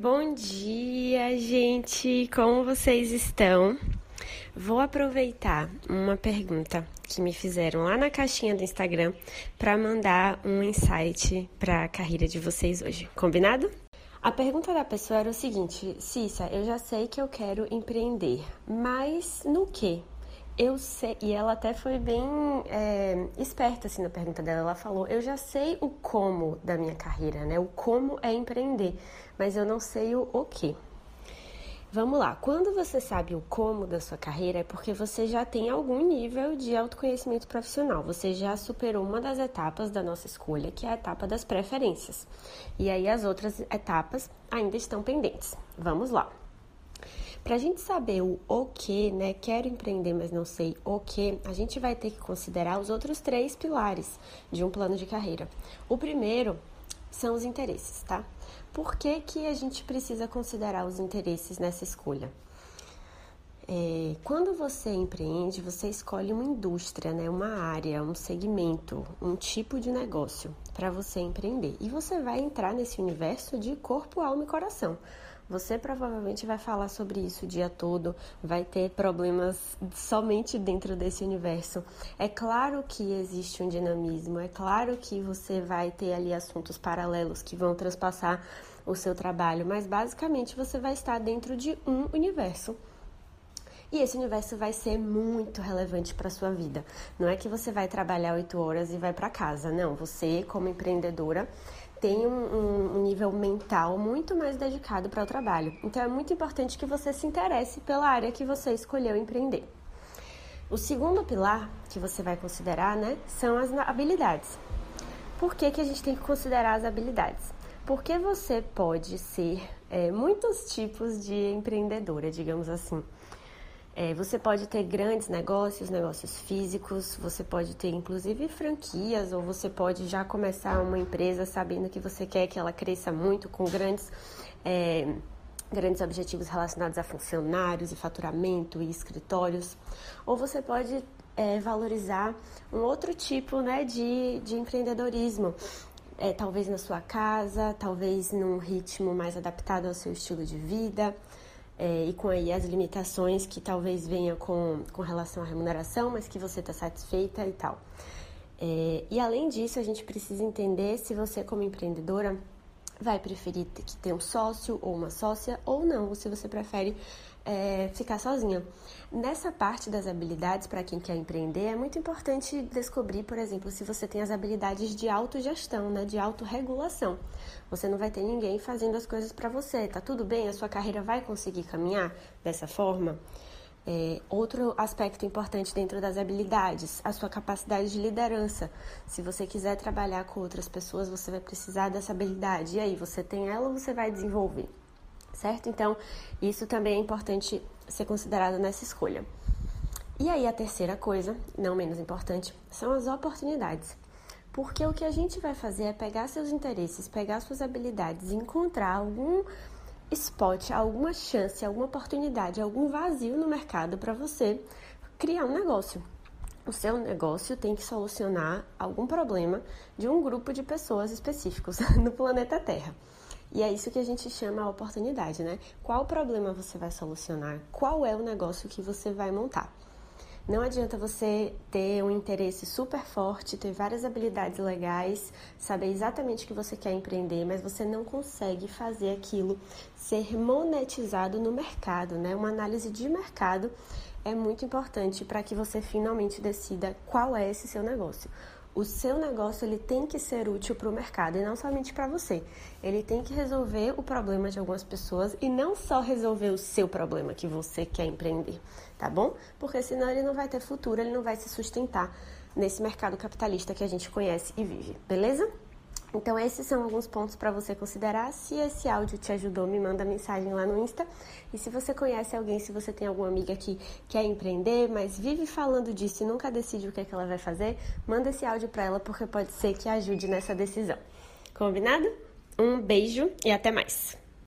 Bom dia, gente! Como vocês estão? Vou aproveitar uma pergunta que me fizeram lá na caixinha do Instagram para mandar um insight para a carreira de vocês hoje. Combinado? A pergunta da pessoa era o seguinte: Cissa, eu já sei que eu quero empreender, mas no que? Eu sei, e ela até foi bem é, esperta assim na pergunta dela. Ela falou: Eu já sei o como da minha carreira, né? O como é empreender, mas eu não sei o o que. Vamos lá, quando você sabe o como da sua carreira é porque você já tem algum nível de autoconhecimento profissional, você já superou uma das etapas da nossa escolha, que é a etapa das preferências. E aí as outras etapas ainda estão pendentes. Vamos lá. Para a gente saber o o que, né? Quero empreender, mas não sei o que, a gente vai ter que considerar os outros três pilares de um plano de carreira. O primeiro são os interesses, tá? Por que, que a gente precisa considerar os interesses nessa escolha? É, quando você empreende, você escolhe uma indústria, né, uma área, um segmento, um tipo de negócio para você empreender. E você vai entrar nesse universo de corpo, alma e coração. Você provavelmente vai falar sobre isso o dia todo, vai ter problemas somente dentro desse universo. É claro que existe um dinamismo, é claro que você vai ter ali assuntos paralelos que vão transpassar o seu trabalho, mas basicamente você vai estar dentro de um universo. E esse universo vai ser muito relevante para sua vida. Não é que você vai trabalhar oito horas e vai para casa, não. Você, como empreendedora, tem um, um, nível mental muito mais dedicado para o trabalho. Então é muito importante que você se interesse pela área que você escolheu empreender. O segundo pilar que você vai considerar, né, são as habilidades. Por que, que a gente tem que considerar as habilidades? Porque você pode ser é, muitos tipos de empreendedora, digamos assim. É, você pode ter grandes negócios, negócios físicos, você pode ter inclusive franquias, ou você pode já começar uma empresa sabendo que você quer que ela cresça muito com grandes. É, grandes objetivos relacionados a funcionários e faturamento e escritórios, ou você pode é, valorizar um outro tipo né, de, de empreendedorismo, é, talvez na sua casa, talvez num ritmo mais adaptado ao seu estilo de vida, é, e com aí as limitações que talvez venha com, com relação à remuneração, mas que você está satisfeita e tal. É, e além disso, a gente precisa entender se você, como empreendedora, vai preferir que ter um sócio ou uma sócia ou não, ou se você prefere é, ficar sozinha. Nessa parte das habilidades, para quem quer empreender, é muito importante descobrir, por exemplo, se você tem as habilidades de autogestão, né, de autorregulação. Você não vai ter ninguém fazendo as coisas para você, tá tudo bem? A sua carreira vai conseguir caminhar dessa forma? É, outro aspecto importante dentro das habilidades, a sua capacidade de liderança. Se você quiser trabalhar com outras pessoas, você vai precisar dessa habilidade. E aí, você tem ela ou você vai desenvolver? Certo? Então, isso também é importante ser considerado nessa escolha. E aí, a terceira coisa, não menos importante, são as oportunidades. Porque o que a gente vai fazer é pegar seus interesses, pegar suas habilidades, encontrar algum spot, alguma chance, alguma oportunidade, algum vazio no mercado para você criar um negócio. O seu negócio tem que solucionar algum problema de um grupo de pessoas específicos no planeta Terra. E é isso que a gente chama a oportunidade, né? Qual problema você vai solucionar? Qual é o negócio que você vai montar? Não adianta você ter um interesse super forte, ter várias habilidades legais, saber exatamente o que você quer empreender, mas você não consegue fazer aquilo ser monetizado no mercado, né? Uma análise de mercado é muito importante para que você finalmente decida qual é esse seu negócio o seu negócio ele tem que ser útil para o mercado e não somente para você. Ele tem que resolver o problema de algumas pessoas e não só resolver o seu problema que você quer empreender, tá bom? Porque senão ele não vai ter futuro, ele não vai se sustentar nesse mercado capitalista que a gente conhece e vive, beleza? Então, esses são alguns pontos para você considerar. Se esse áudio te ajudou, me manda mensagem lá no Insta. E se você conhece alguém, se você tem alguma amiga que quer empreender, mas vive falando disso e nunca decide o que, é que ela vai fazer, manda esse áudio para ela, porque pode ser que ajude nessa decisão. Combinado? Um beijo e até mais!